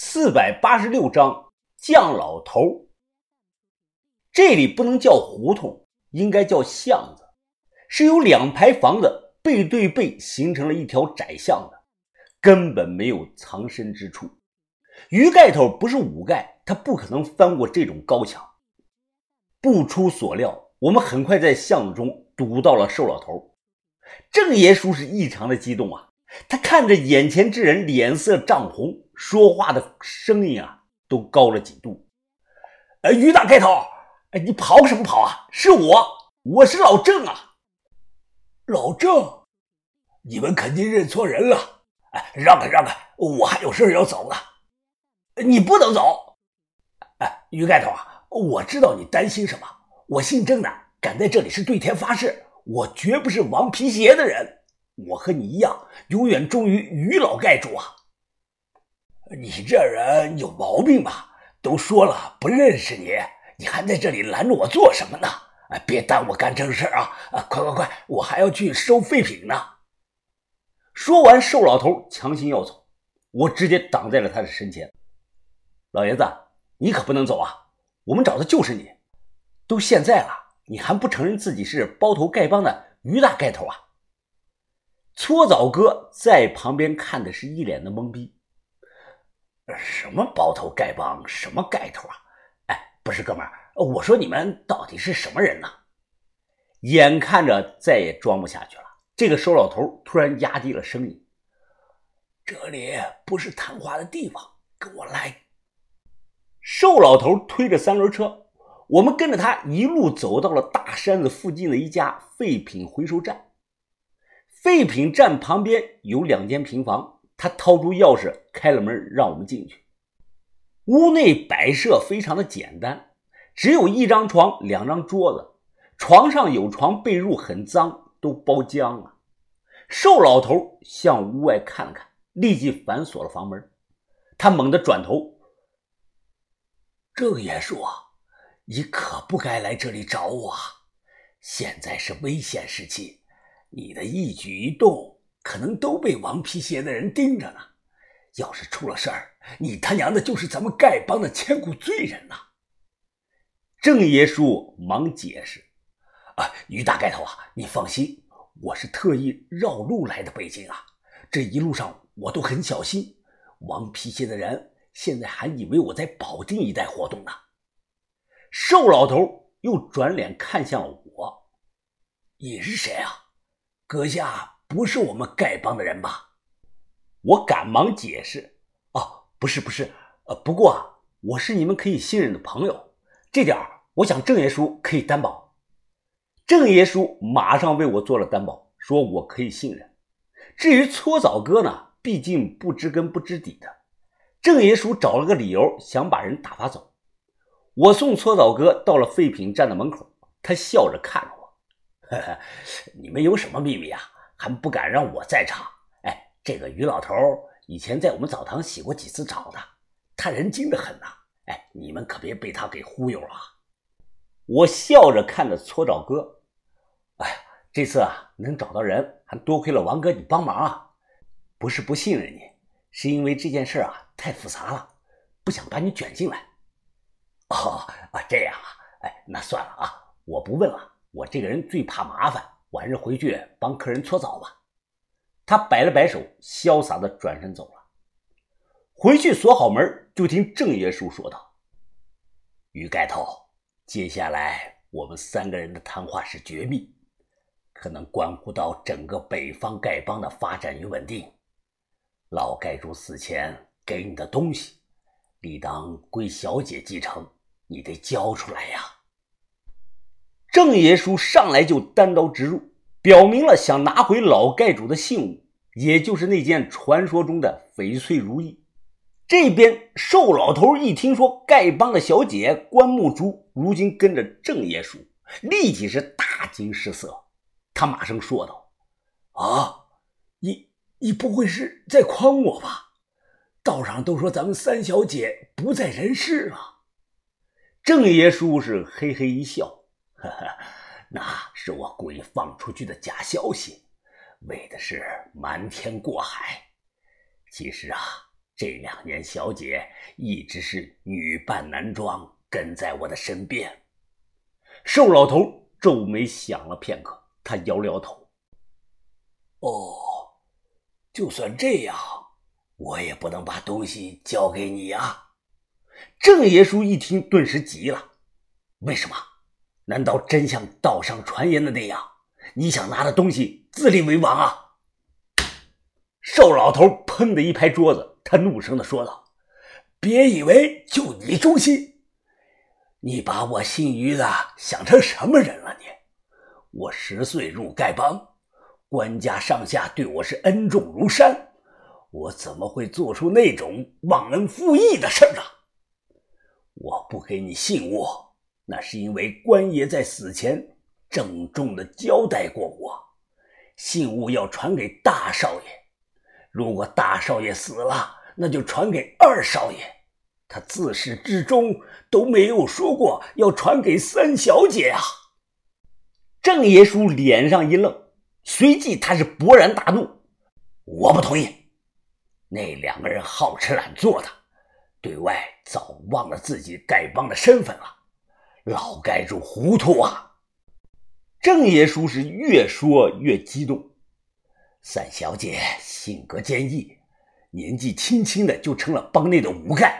四百八十六章降老头。这里不能叫胡同，应该叫巷子，是由两排房子背对背形成了一条窄巷子，根本没有藏身之处。鱼盖头不是五盖，他不可能翻过这种高墙。不出所料，我们很快在巷子中堵到了瘦老头。郑爷叔是异常的激动啊，他看着眼前之人，脸色涨红。说话的声音啊，都高了几度。呃，于大盖头，哎，你跑什么跑啊？是我，我是老郑啊。老郑，你们肯定认错人了。哎，让开让开，我还有事要走呢。你不能走。哎，于盖头啊，我知道你担心什么。我姓郑的，敢在这里是对天发誓，我绝不是王皮鞋的人。我和你一样，永远忠于于老盖主啊。你这人有毛病吧？都说了不认识你，你还在这里拦着我做什么呢？哎，别耽误我干正事啊！啊，快快快，我还要去收废品呢。说完，瘦老头强行要走，我直接挡在了他的身前。老爷子，你可不能走啊！我们找的就是你。都现在了，你还不承认自己是包头丐帮的于大盖头啊？搓澡哥在旁边看的是一脸的懵逼。什么包头丐帮，什么盖头啊？哎，不是哥们儿，我说你们到底是什么人呢？眼看着再也装不下去了，这个瘦老头突然压低了声音：“这里不是谈话的地方，跟我来。”瘦老头推着三轮车，我们跟着他一路走到了大山子附近的一家废品回收站。废品站旁边有两间平房。他掏出钥匙开了门，让我们进去。屋内摆设非常的简单，只有一张床、两张桌子。床上有床，被褥很脏，都包浆了。瘦老头向屋外看了看，立即反锁了房门。他猛地转头：“郑爷叔，你可不该来这里找我。现在是危险时期，你的一举一动……”可能都被王皮鞋的人盯着呢。要是出了事儿，你他娘的就是咱们丐帮的千古罪人呐！郑爷叔忙解释：“啊，于大盖头啊，你放心，我是特意绕路来的北京啊。这一路上我都很小心。王皮鞋的人现在还以为我在保定一带活动呢。”瘦老头又转脸看向我：“你是谁啊，阁下？”不是我们丐帮的人吧？我赶忙解释：“哦，不是，不是，呃，不过啊我是你们可以信任的朋友，这点我想郑爷叔可以担保。”郑爷叔马上为我做了担保，说我可以信任。至于搓澡哥呢，毕竟不知根不知底的，郑爷叔找了个理由想把人打发走。我送搓澡哥到了废品站的门口，他笑着看着我：“呵呵，你们有什么秘密啊？”还不敢让我在场。哎，这个于老头以前在我们澡堂洗过几次澡的，他人精得很呐。哎，你们可别被他给忽悠了。我笑着看着搓澡哥，哎呀，这次啊能找到人，还多亏了王哥你帮忙啊。不是不信任你，是因为这件事啊太复杂了，不想把你卷进来。哦啊，这样啊，哎，那算了啊，我不问了。我这个人最怕麻烦。晚上回去帮客人搓澡吧。他摆了摆手，潇洒的转身走了。回去锁好门，就听郑爷叔说道：“于盖头，接下来我们三个人的谈话是绝密，可能关乎到整个北方丐帮的发展与稳定。老盖主死前给你的东西，理当归小姐继承，你得交出来呀。”郑爷叔上来就单刀直入，表明了想拿回老盖主的信物，也就是那件传说中的翡翠如意。这边瘦老头一听说丐帮的小姐关木珠如今跟着郑爷叔，立即是大惊失色。他马上说道：“啊，你你不会是在诓我吧？道上都说咱们三小姐不在人世了。”郑爷叔是嘿嘿一笑。呵呵，那是我故意放出去的假消息，为的是瞒天过海。其实啊，这两年，小姐一直是女扮男装，跟在我的身边。瘦老头皱眉想了片刻，他摇了摇头：“哦，就算这样，我也不能把东西交给你啊。”郑爷叔一听，顿时急了：“为什么？难道真像道上传言的那样，你想拿着东西自立为王啊？”瘦老头砰的一拍桌子，他怒声的说道：“别以为就你忠心，你把我姓于的想成什么人了？你，我十岁入丐帮，官家上下对我是恩重如山，我怎么会做出那种忘恩负义的事儿啊？我不给你信物，那是因为官爷在死前郑重的交代过我，信物要传给大少爷。”如果大少爷死了，那就传给二少爷。他自始至终都没有说过要传给三小姐啊！郑爷叔脸上一愣，随即他是勃然大怒：“我不同意！那两个人好吃懒做的，对外早忘了自己丐帮的身份了。老丐主糊涂啊！”郑爷叔是越说越激动。三小姐性格坚毅，年纪轻轻的就成了帮内的五丐。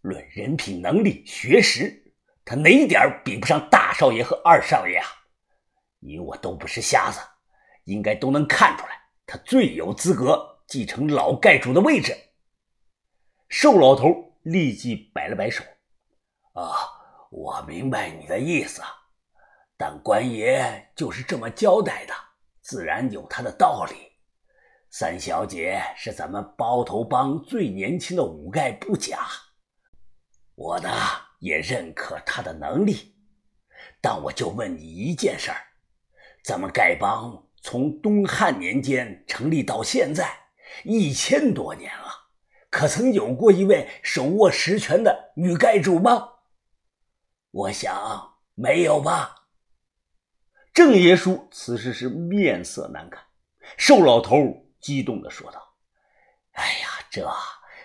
论人品、能力、学识，她哪一点比不上大少爷和二少爷啊？你我都不是瞎子，应该都能看出来，她最有资格继承老丐主的位置。瘦老头立即摆了摆手：“啊，我明白你的意思，但官爷就是这么交代的。”自然有他的道理。三小姐是咱们包头帮最年轻的五丐不假，我呢也认可她的能力。但我就问你一件事儿：咱们丐帮从东汉年间成立到现在一千多年了，可曾有过一位手握实权的女丐主吗？我想没有吧。郑爷叔此时是面色难看，瘦老头激动的说道：“哎呀，这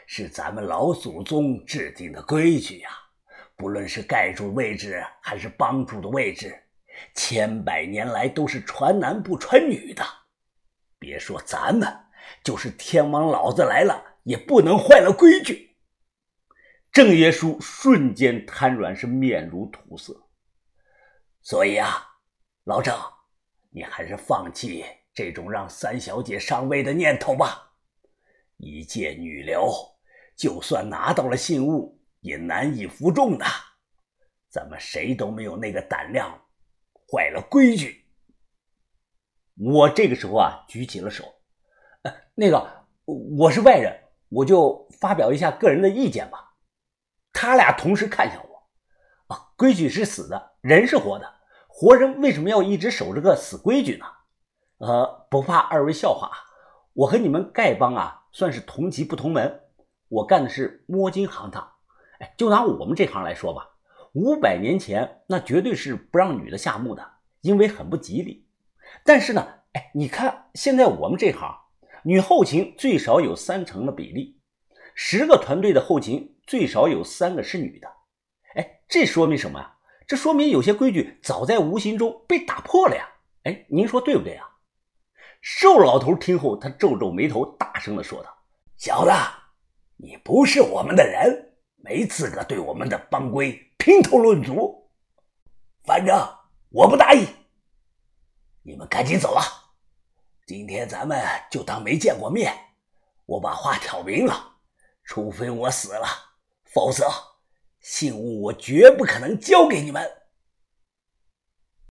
是咱们老祖宗制定的规矩呀！不论是盖主位置还是帮主的位置，千百年来都是传男不传女的。别说咱们，就是天王老子来了，也不能坏了规矩。”郑爷叔瞬间瘫软，是面如土色。所以啊。老郑，你还是放弃这种让三小姐上位的念头吧。一介女流，就算拿到了信物，也难以服众的。咱们谁都没有那个胆量，坏了规矩。我这个时候啊，举起了手。呃，那个，我是外人，我就发表一下个人的意见吧。他俩同时看向我。啊，规矩是死的，人是活的。活人为什么要一直守着个死规矩呢？呃，不怕二位笑话，我和你们丐帮啊，算是同级不同门。我干的是摸金行当。哎，就拿我们这行来说吧，五百年前那绝对是不让女的下墓的，因为很不吉利。但是呢，哎，你看现在我们这行，女后勤最少有三成的比例，十个团队的后勤最少有三个是女的。哎，这说明什么呀？这说明有些规矩早在无形中被打破了呀！哎，您说对不对啊？瘦老头听后，他皱皱眉头，大声的说道：“小子，你不是我们的人，没资格对我们的帮规评头论足。反正我不答应。你们赶紧走吧，今天咱们就当没见过面。我把话挑明了，除非我死了，否则……”信物我绝不可能交给你们。